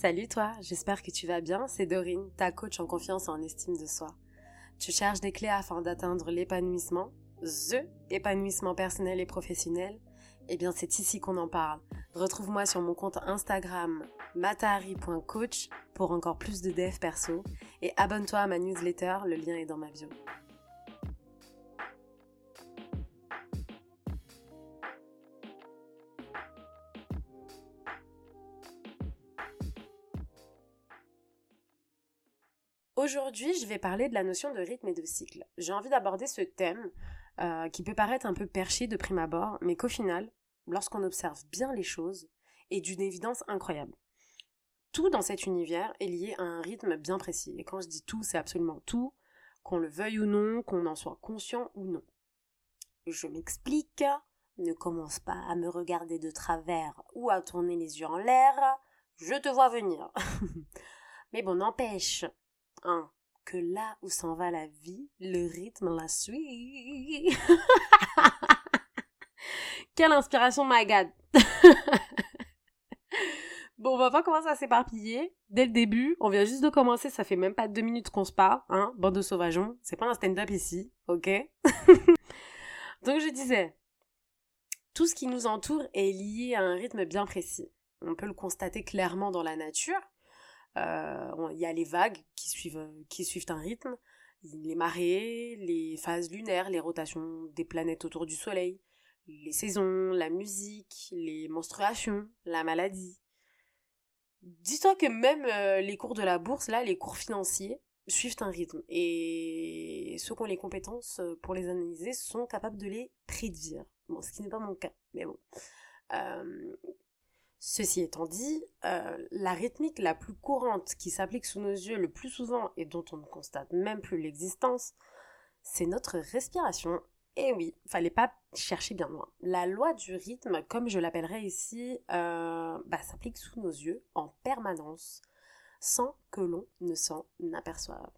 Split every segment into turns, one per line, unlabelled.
Salut toi, j'espère que tu vas bien, c'est Dorine, ta coach en confiance et en estime de soi. Tu cherches des clés afin d'atteindre l'épanouissement, THE épanouissement personnel et professionnel? Eh bien c'est ici qu'on en parle. Retrouve-moi sur mon compte Instagram matari.coach pour encore plus de dev perso et abonne-toi à ma newsletter, le lien est dans ma bio. Aujourd'hui, je vais parler de la notion de rythme et de cycle. J'ai envie d'aborder ce thème euh, qui peut paraître un peu perché de prime abord, mais qu'au final, lorsqu'on observe bien les choses, est d'une évidence incroyable. Tout dans cet univers est lié à un rythme bien précis. Et quand je dis tout, c'est absolument tout, qu'on le veuille ou non, qu'on en soit conscient ou non. Je m'explique. Ne commence pas à me regarder de travers ou à tourner les yeux en l'air. Je te vois venir. Mais bon, n'empêche, Hein, que là où s'en va la vie, le rythme la suit. Quelle inspiration, my God. bon, on va voir comment ça s'éparpiller. Dès le début, on vient juste de commencer, ça fait même pas deux minutes qu'on se parle, hein, bande de sauvageons. C'est pas un stand-up ici, ok? Donc je disais, tout ce qui nous entoure est lié à un rythme bien précis. On peut le constater clairement dans la nature, il y a les vagues qui suivent, qui suivent un rythme, les marées, les phases lunaires, les rotations des planètes autour du Soleil, les saisons, la musique, les menstruations, la maladie. Dis-toi que même euh, les cours de la bourse, là, les cours financiers, suivent un rythme. Et ceux qui ont les compétences euh, pour les analyser sont capables de les prédire. Bon, ce qui n'est pas mon cas, mais bon. Ceci étant dit, euh, la rythmique la plus courante qui s'applique sous nos yeux le plus souvent et dont on ne constate même plus l'existence, c'est notre respiration. Et oui, fallait pas chercher bien loin. La loi du rythme, comme je l'appellerais ici, euh, bah, s'applique sous nos yeux en permanence, sans que l'on ne s'en aperçoive.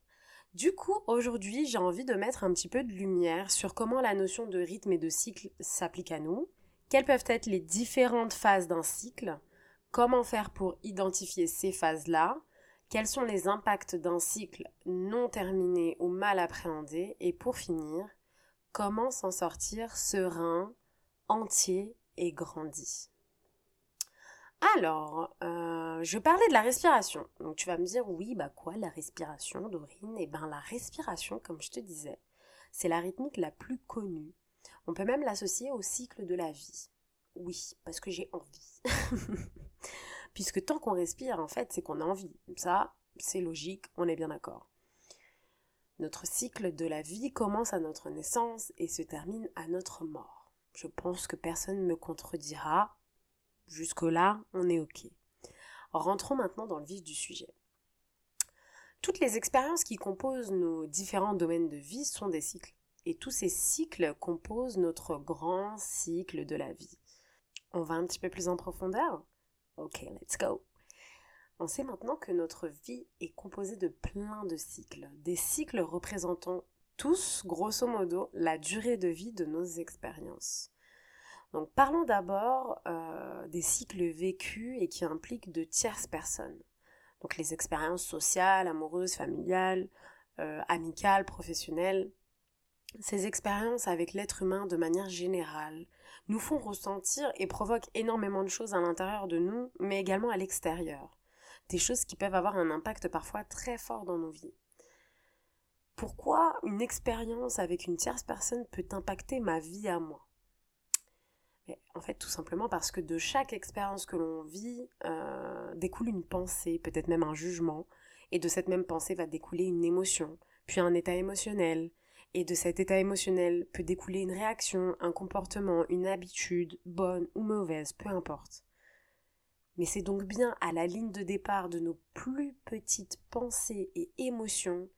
Du coup, aujourd'hui, j'ai envie de mettre un petit peu de lumière sur comment la notion de rythme et de cycle s'applique à nous, quelles peuvent être les différentes phases d'un cycle Comment faire pour identifier ces phases-là Quels sont les impacts d'un cycle non terminé ou mal appréhendé Et pour finir, comment s'en sortir serein, entier et grandi alors, euh, je parlais de la respiration. Donc tu vas me dire, oui, bah quoi, la respiration, Dorine? Eh ben la respiration, comme je te disais, c'est la rythmique la plus connue on peut même l'associer au cycle de la vie. Oui, parce que j'ai envie. Puisque tant qu'on respire, en fait, c'est qu'on a envie. Ça, c'est logique, on est bien d'accord. Notre cycle de la vie commence à notre naissance et se termine à notre mort. Je pense que personne ne me contredira. Jusque-là, on est OK. Rentrons maintenant dans le vif du sujet. Toutes les expériences qui composent nos différents domaines de vie sont des cycles. Et tous ces cycles composent notre grand cycle de la vie. On va un petit peu plus en profondeur? Ok, let's go. On sait maintenant que notre vie est composée de plein de cycles, des cycles représentant tous, grosso modo, la durée de vie de nos expériences. Donc parlons d'abord euh, des cycles vécus et qui impliquent de tierces personnes. Donc les expériences sociales, amoureuses, familiales, euh, amicales, professionnelles, ces expériences avec l'être humain de manière générale nous font ressentir et provoquent énormément de choses à l'intérieur de nous, mais également à l'extérieur. Des choses qui peuvent avoir un impact parfois très fort dans nos vies. Pourquoi une expérience avec une tierce personne peut impacter ma vie à moi? En fait, tout simplement parce que de chaque expérience que l'on vit euh, découle une pensée, peut-être même un jugement, et de cette même pensée va découler une émotion, puis un état émotionnel, et de cet état émotionnel peut découler une réaction, un comportement, une habitude, bonne ou mauvaise, peu importe. Mais c'est donc bien à la ligne de départ de nos plus petites pensées et émotions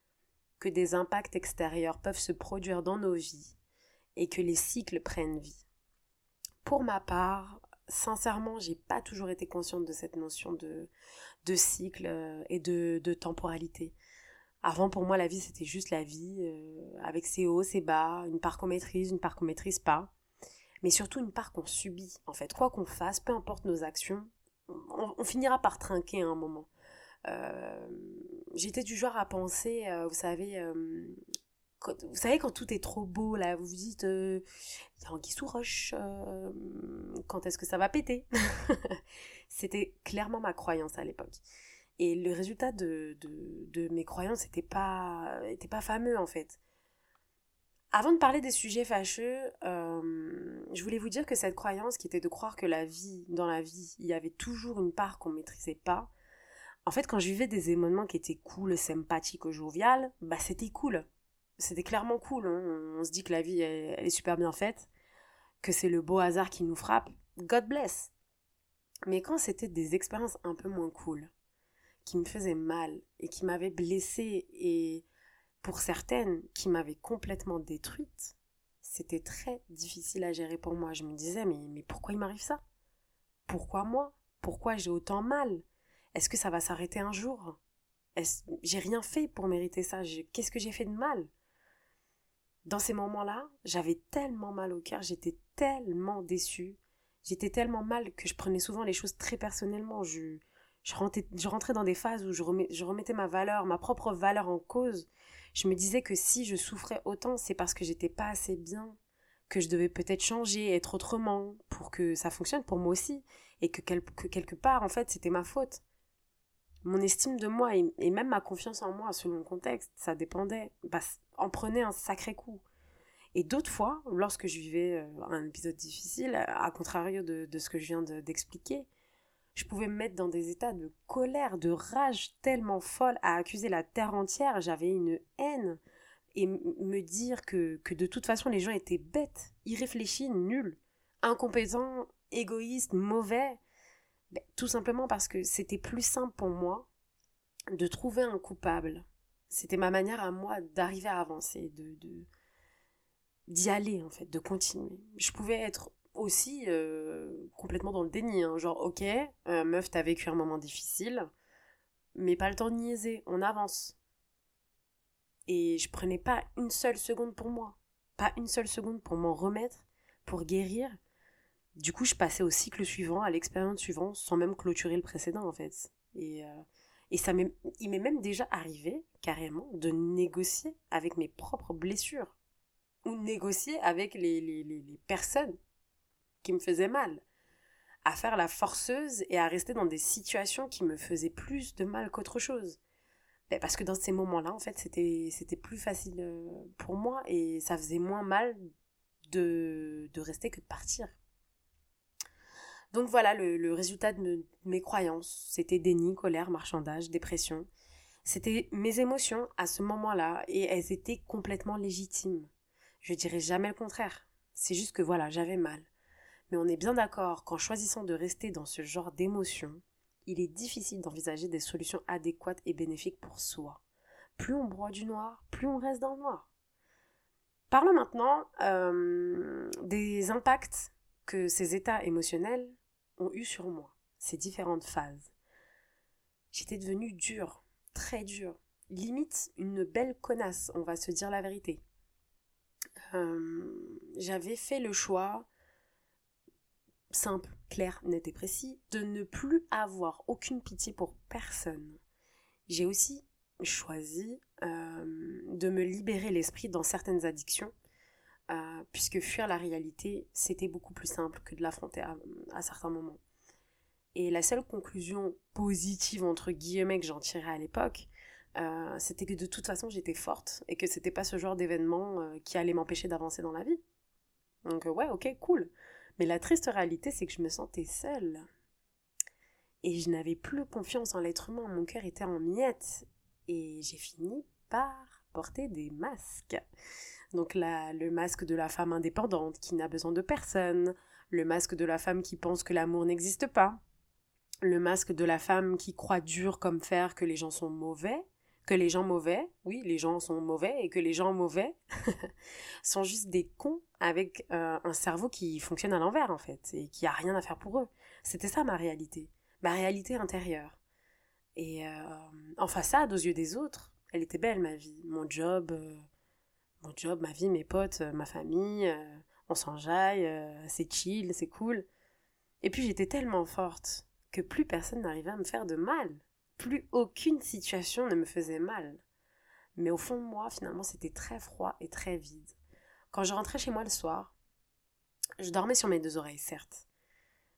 que des impacts extérieurs peuvent se produire dans nos vies et que les cycles prennent vie. Pour ma part, sincèrement, j'ai pas toujours été consciente de cette notion de, cycle euh, et de temporalité. Avant, pour moi, la vie, c'était juste la vie, euh, avec ses hauts, ses bas, une part qu'on maîtrise, une part qu'on maîtrise pas. Mais surtout une part qu'on subit, en fait. Quoi qu'on fasse, peu importe nos actions, on, finira par trinquer à un moment. j'étais du genre à penser, vous savez, vous savez, quand tout est trop beau, là, vous vous dites, il y a Anguille sous roche, quand est-ce que ça va péter? C'était clairement ma croyance à l'époque. Et le résultat de, de, mes croyances n'était pas, pas fameux, en fait. Avant de parler des sujets fâcheux, je voulais vous dire que cette croyance qui était de croire que la vie, dans la vie, il y avait toujours une part qu'on maîtrisait pas, en fait, quand je vivais des événements qui étaient cool, sympathiques, joviales, bah c'était cool c'était clairement cool. Hein. On se dit que la vie, elle, est super bien faite, que c'est le beau hasard qui nous frappe. God bless. Mais quand c'était des expériences un peu moins cool, qui me faisaient mal et qui m'avaient blessée et pour certaines qui m'avaient complètement détruite, c'était très difficile à gérer pour moi. Je me disais, mais, mais pourquoi il m'arrive ça? Pourquoi moi? Pourquoi j'ai autant mal? Est-ce que ça va s'arrêter un jour? J'ai rien fait pour mériter ça? Qu'est-ce que j'ai fait de mal? Dans ces moments-là, j'avais tellement mal au cœur, j'étais tellement déçue, j'étais tellement mal que je prenais souvent les choses très personnellement. Je, rentrais, dans des phases où je, remettais ma valeur, ma propre valeur en cause. Je me disais que si je souffrais autant, c'est parce que j'étais pas assez bien, que je devais peut-être changer, être autrement, pour que ça fonctionne pour moi aussi, et que, quelque part, en fait, c'était ma faute. Mon estime de moi et, même ma confiance en moi, selon le contexte, ça dépendait. Bah, en prenait un sacré coup. Et d'autres fois, lorsque je vivais euh, un épisode difficile, à contrario de, ce que je viens d'expliquer, je pouvais me mettre dans des états de colère, de rage tellement folle à accuser la terre entière. J'avais une haine. Et me dire que, que de toute façon les gens étaient bêtes, irréfléchis, nuls, incompétents, égoïstes, mauvais. Ben, tout simplement parce que c'était plus simple pour moi de trouver un coupable c'était ma manière à moi d'arriver à avancer, de, d'y aller en fait, de continuer. Je pouvais être aussi euh, complètement dans le déni, hein. genre ok, euh, meuf t'as vécu un moment difficile, mais pas le temps de niaiser, on avance. Et je prenais pas une seule seconde pour moi, pas une seule seconde pour m'en remettre, pour guérir. Du coup, je passais au cycle suivant, à l'expérience suivante, sans même clôturer le précédent en fait. Et euh, et ça il m'est même déjà arrivé, carrément, de négocier avec mes propres blessures. Ou négocier avec les, les, les, personnes qui me faisaient mal. À faire la forceuse et à rester dans des situations qui me faisaient plus de mal qu'autre chose. Ben, parce que dans ces moments-là, en fait, c'était, plus facile euh, pour moi et ça faisait moins mal de, de rester que de partir. Donc voilà le, résultat de mes croyances. C'était déni, colère, marchandage, dépression. C'était mes émotions à ce moment-là et elles étaient complètement légitimes. Je dirais jamais le contraire. C'est juste que voilà, j'avais mal. Mais on est bien d'accord qu'en choisissant de rester dans ce genre d'émotions, il est difficile d'envisager des solutions adéquates et bénéfiques pour soi. Plus on broie du noir, plus on reste dans le noir. Parlons maintenant euh, des impacts que ces états émotionnels ont eu sur moi, ces différentes phases. J'étais devenue dure, très dure, limite une belle connasse, on va se dire la vérité. Euh, j'avais fait le choix simple, clair, net et précis de ne plus avoir aucune pitié pour personne. J'ai aussi choisi euh, de me libérer l'esprit dans certaines addictions euh, puisque fuir la réalité, c'était beaucoup plus simple que de l'affronter à, certains moments. Et la seule conclusion positive, entre guillemets, que j'en tirais à l'époque, euh, c'était que de toute façon, j'étais forte et que c'était pas ce genre d'événement qui allait m'empêcher d'avancer dans la vie. Donc, ouais, ok, cool. Mais la triste réalité, c'est que je me sentais seule. Et je n'avais plus confiance en l'être humain. Mon cœur était en miettes. Et j'ai fini par porter des masques. Donc le masque de la femme indépendante qui n'a besoin de personne, le masque de la femme qui pense que l'amour n'existe pas, le masque de la femme qui croit dur comme fer que les gens sont mauvais, que les gens mauvais, oui, les gens sont mauvais et que les gens mauvais sont juste des cons avec euh, un cerveau qui fonctionne à l'envers en fait et qui a rien à faire pour eux. C'était ça ma réalité, ma réalité intérieure. Et euh, en façade, aux yeux des autres, elle était belle ma vie, mon job, euh, mon job, ma vie, mes potes, ma famille, on s'enjaille, c'est chill, c'est cool. Et puis j'étais tellement forte que plus personne n'arrivait à me faire de mal. Plus aucune situation ne me faisait mal. Mais au fond de moi, finalement, c'était très froid et très vide. Quand je rentrais chez moi le soir, je dormais sur mes deux oreilles, certes.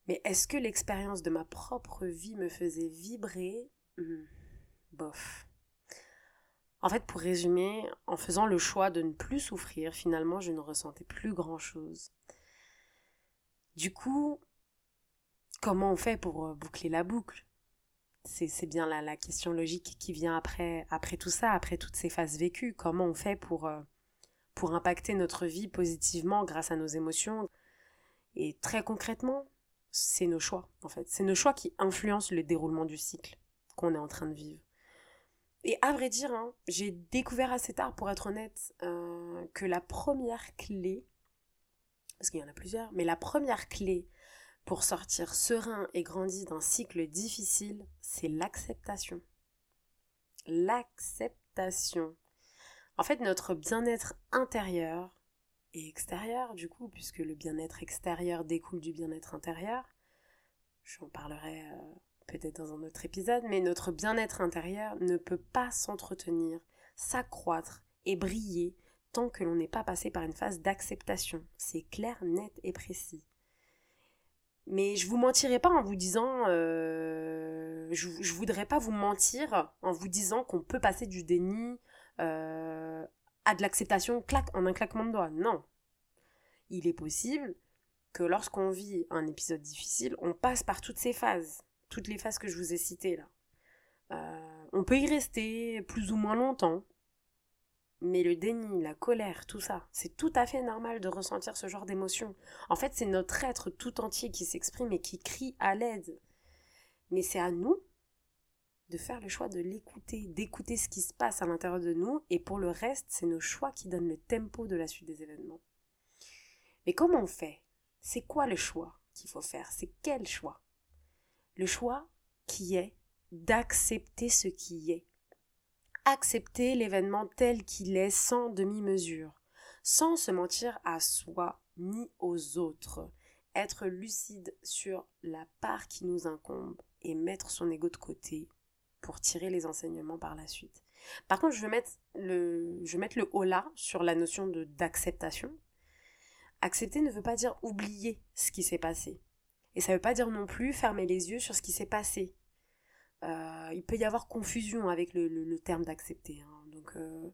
Mais est-ce que l'expérience de ma propre vie me faisait vibrer? Hmm, Bof. En fait, pour résumer, en faisant le choix de ne plus souffrir, finalement, je ne ressentais plus grand-chose. Du coup, comment on fait pour euh, boucler la boucle? C'est bien la, la, question logique qui vient après, après tout ça, après toutes ces phases vécues. Comment on fait pour, euh, pour impacter notre vie positivement grâce à nos émotions? Et très concrètement, c'est nos choix, en fait. C'est nos choix qui influencent le déroulement du cycle qu'on est en train de vivre. Et à vrai dire, hein, j'ai découvert assez tard, pour être honnête, euh, que la première clé, parce qu'il y en a plusieurs, mais la première clé pour sortir serein et grandi d'un cycle difficile, c'est l'acceptation. L'acceptation. En fait, notre bien-être intérieur et extérieur, du coup, puisque le bien-être extérieur découle du bien-être intérieur, j'en parlerai euh, peut-être dans un autre épisode, mais notre bien-être intérieur ne peut pas s'entretenir, s'accroître et briller tant que l'on n'est pas passé par une phase d'acceptation. C'est clair, net et précis. Mais je vous mentirai pas en vous disant, euh, je, voudrais pas vous mentir en vous disant qu'on peut passer du déni euh, à de l'acceptation en un claquement de doigts. Non. Il est possible que lorsqu'on vit un épisode difficile, on passe par toutes ces phases, toutes les phases que je vous ai citées là. Euh, on peut y rester plus ou moins longtemps, mais le déni, la colère, tout ça, c'est tout à fait normal de ressentir ce genre d'émotion. En fait, c'est notre être tout entier qui s'exprime et qui crie à l'aide. Mais c'est à nous de faire le choix de l'écouter, d'écouter ce qui se passe à l'intérieur de nous, et pour le reste, c'est nos choix qui donnent le tempo de la suite des événements. Mais comment on fait? C'est quoi le choix qu'il faut faire? C'est quel choix? Le choix qui est d'accepter ce qui est accepter l'événement tel qu'il est sans demi-mesure, sans se mentir à soi ni aux autres, être lucide sur la part qui nous incombe et mettre son ego de côté pour tirer les enseignements par la suite. Par contre, je vais mettre le, je mettre le haut là sur la notion d'acceptation. Accepter ne veut pas dire oublier ce qui s'est passé. Et ça ne veut pas dire non plus fermer les yeux sur ce qui s'est passé. Euh, il peut y avoir confusion avec le, terme d'accepter. Hein. Donc euh,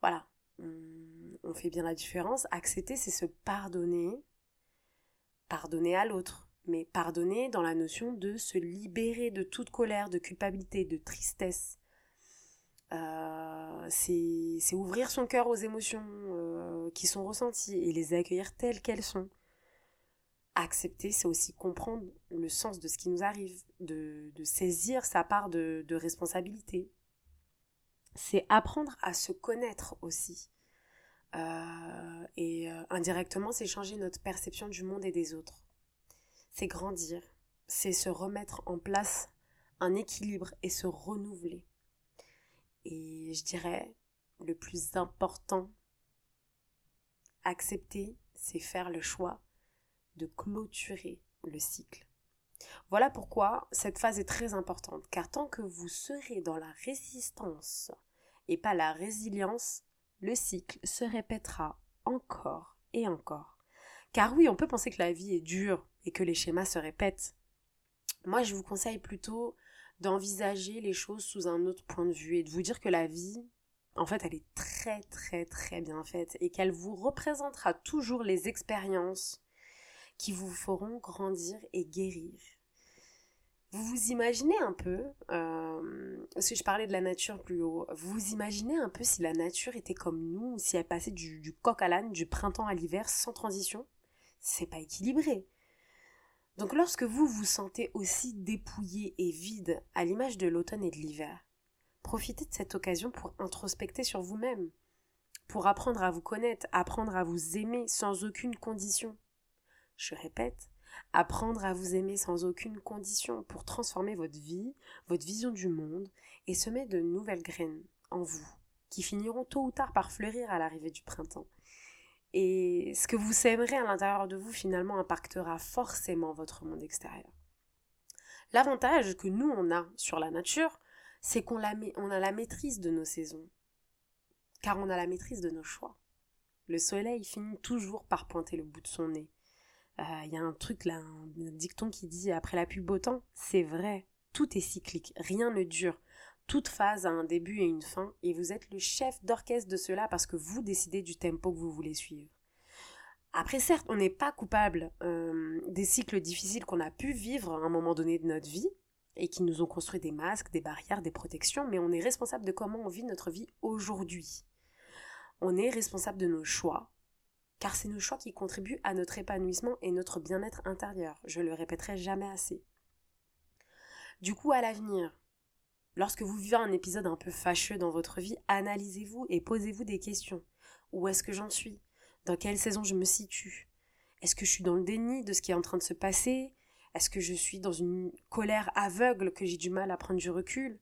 voilà, on, fait bien la différence. Accepter, c'est se pardonner, pardonner à l'autre, mais pardonner dans la notion de se libérer de toute colère, de culpabilité, de tristesse. Euh, c'est ouvrir son cœur aux émotions qui sont ressenties et les accueillir telles qu'elles sont accepter, c'est aussi comprendre le sens de ce qui nous arrive, de, saisir sa part de, responsabilité. C'est apprendre à se connaître aussi. Euh, et euh, indirectement, c'est changer notre perception du monde et des autres. C'est grandir, c'est se remettre en place un équilibre et se renouveler. Et je dirais, le plus important, accepter, c'est faire le choix de clôturer le cycle. Voilà pourquoi cette phase est très importante, car tant que vous serez dans la résistance et pas la résilience, le cycle se répétera encore et encore. Car oui, on peut penser que la vie est dure et que les schémas se répètent. Moi, je vous conseille plutôt d'envisager les choses sous un autre point de vue et de vous dire que la vie, en fait, elle est très très très bien faite et qu'elle vous représentera toujours les expériences qui vous feront grandir et guérir. Vous vous imaginez un peu, euh, si je parlais de la nature plus haut, vous vous imaginez un peu si la nature était comme nous, si elle passait du, du coq à l'âne, du printemps à l'hiver sans transition? C'est pas équilibré. Donc lorsque vous vous sentez aussi dépouillé et vide à l'image de l'automne et de l'hiver, profitez de cette occasion pour introspecter sur vous-même, pour apprendre à vous connaître, apprendre à vous aimer sans aucune condition, je répète, apprendre à vous aimer sans aucune condition pour transformer votre vie, votre vision du monde et semer de nouvelles graines en vous, qui finiront tôt ou tard par fleurir à l'arrivée du printemps. Et ce que vous sèmerez à l'intérieur de vous finalement impactera forcément votre monde extérieur. L'avantage que nous on a sur la nature, c'est qu'on on a la maîtrise de nos saisons, car on a la maîtrise de nos choix. Le soleil finit toujours par pointer le bout de son nez. Il euh, y a un truc là, un dicton qui dit après la pluie beau temps, c'est vrai, tout est cyclique, rien ne dure. Toute phase a un début et une fin, et vous êtes le chef d'orchestre de cela parce que vous décidez du tempo que vous voulez suivre. Après, certes, on n'est pas coupable euh, des cycles difficiles qu'on a pu vivre à un moment donné de notre vie et qui nous ont construit des masques, des barrières, des protections, mais on est responsable de comment on vit notre vie aujourd'hui. On est responsable de nos choix, car c'est nos choix qui contribuent à notre épanouissement et notre bien-être intérieur. Je le répéterai jamais assez. Du coup, à l'avenir, lorsque vous vivez un épisode un peu fâcheux dans votre vie, analysez-vous et posez-vous des questions. Où est-ce que j'en suis? Dans quelle saison je me situe? Est-ce que je suis dans le déni de ce qui est en train de se passer? Est-ce que je suis dans une colère aveugle que j'ai du mal à prendre du recul?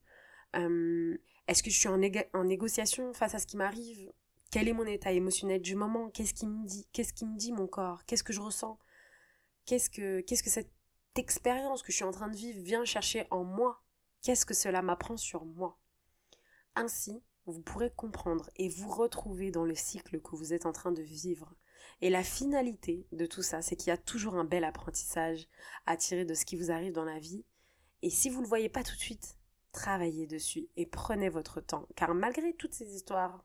Euh, Est-ce que je suis en, en négociation face à ce qui m'arrive? Quel est mon état émotionnel du moment Qu'est-ce qui me dit Qu'est-ce qui me dit mon corps Qu'est-ce que je ressens Qu'est-ce que qu'est-ce que cette expérience que je suis en train de vivre vient chercher en moi Qu'est-ce que cela m'apprend sur moi Ainsi, vous pourrez comprendre et vous retrouver dans le cycle que vous êtes en train de vivre. Et la finalité de tout ça, c'est qu'il y a toujours un bel apprentissage à tirer de ce qui vous arrive dans la vie. Et si vous ne le voyez pas tout de suite, travaillez dessus et prenez votre temps. Car malgré toutes ces histoires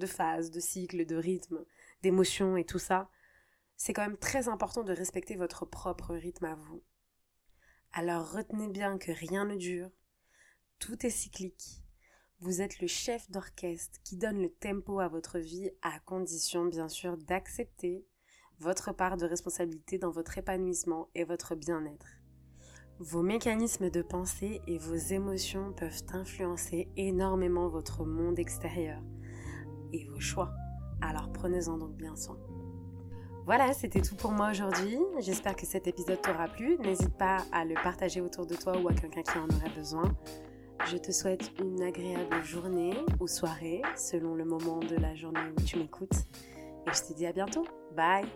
de phases, de cycles, de rythmes, d'émotions et tout ça, c'est quand même très important de respecter votre propre rythme à vous. Alors retenez bien que rien ne dure, tout est cyclique. Vous êtes le chef d'orchestre qui donne le tempo à votre vie à condition bien sûr d'accepter votre part de responsabilité dans votre épanouissement et votre bien-être. Vos mécanismes de pensée et vos émotions peuvent influencer énormément votre monde extérieur vos choix. Alors prenez-en donc bien soin. Voilà, c'était tout pour moi aujourd'hui. J'espère que cet épisode t'aura plu. N'hésite pas à le partager autour de toi ou à quelqu'un qui en aurait besoin. Je te souhaite une agréable journée ou soirée selon le moment de la journée où tu m'écoutes. Et je te dis à bientôt. Bye